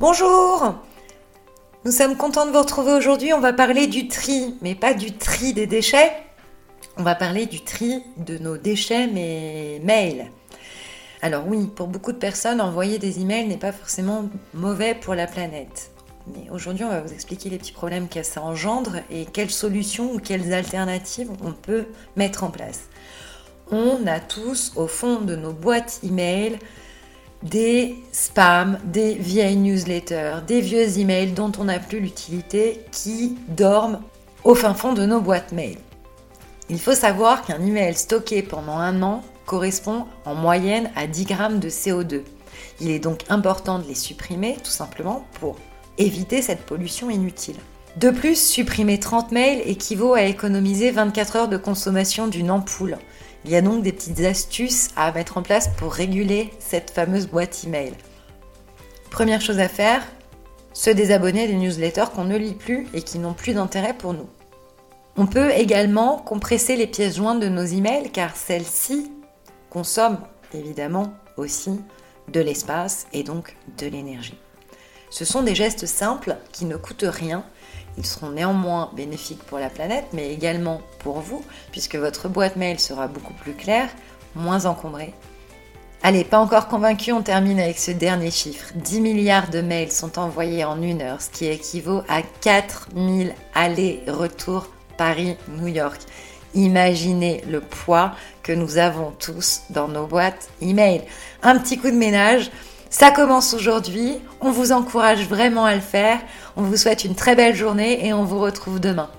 Bonjour Nous sommes contents de vous retrouver aujourd'hui. On va parler du tri, mais pas du tri des déchets. On va parler du tri de nos déchets, mais mails. Alors oui, pour beaucoup de personnes, envoyer des emails n'est pas forcément mauvais pour la planète. Mais aujourd'hui, on va vous expliquer les petits problèmes que ça engendre et quelles solutions ou quelles alternatives on peut mettre en place. On a tous au fond de nos boîtes email des spams, des vieilles newsletters, des vieux emails dont on n'a plus l'utilité qui dorment au fin fond de nos boîtes mail. Il faut savoir qu'un email stocké pendant un an correspond en moyenne à 10 grammes de CO2. Il est donc important de les supprimer tout simplement pour éviter cette pollution inutile. De plus, supprimer 30 mails équivaut à économiser 24 heures de consommation d'une ampoule. Il y a donc des petites astuces à mettre en place pour réguler cette fameuse boîte email. Première chose à faire, se désabonner des newsletters qu'on ne lit plus et qui n'ont plus d'intérêt pour nous. On peut également compresser les pièces jointes de nos emails car celles-ci consomment évidemment aussi de l'espace et donc de l'énergie. Ce sont des gestes simples qui ne coûtent rien. Ils seront néanmoins bénéfiques pour la planète, mais également pour vous, puisque votre boîte mail sera beaucoup plus claire, moins encombrée. Allez, pas encore convaincu, on termine avec ce dernier chiffre. 10 milliards de mails sont envoyés en une heure, ce qui équivaut à 4000 allers-retours Paris-New York. Imaginez le poids que nous avons tous dans nos boîtes email. Un petit coup de ménage. Ça commence aujourd'hui. On vous encourage vraiment à le faire. On vous souhaite une très belle journée et on vous retrouve demain.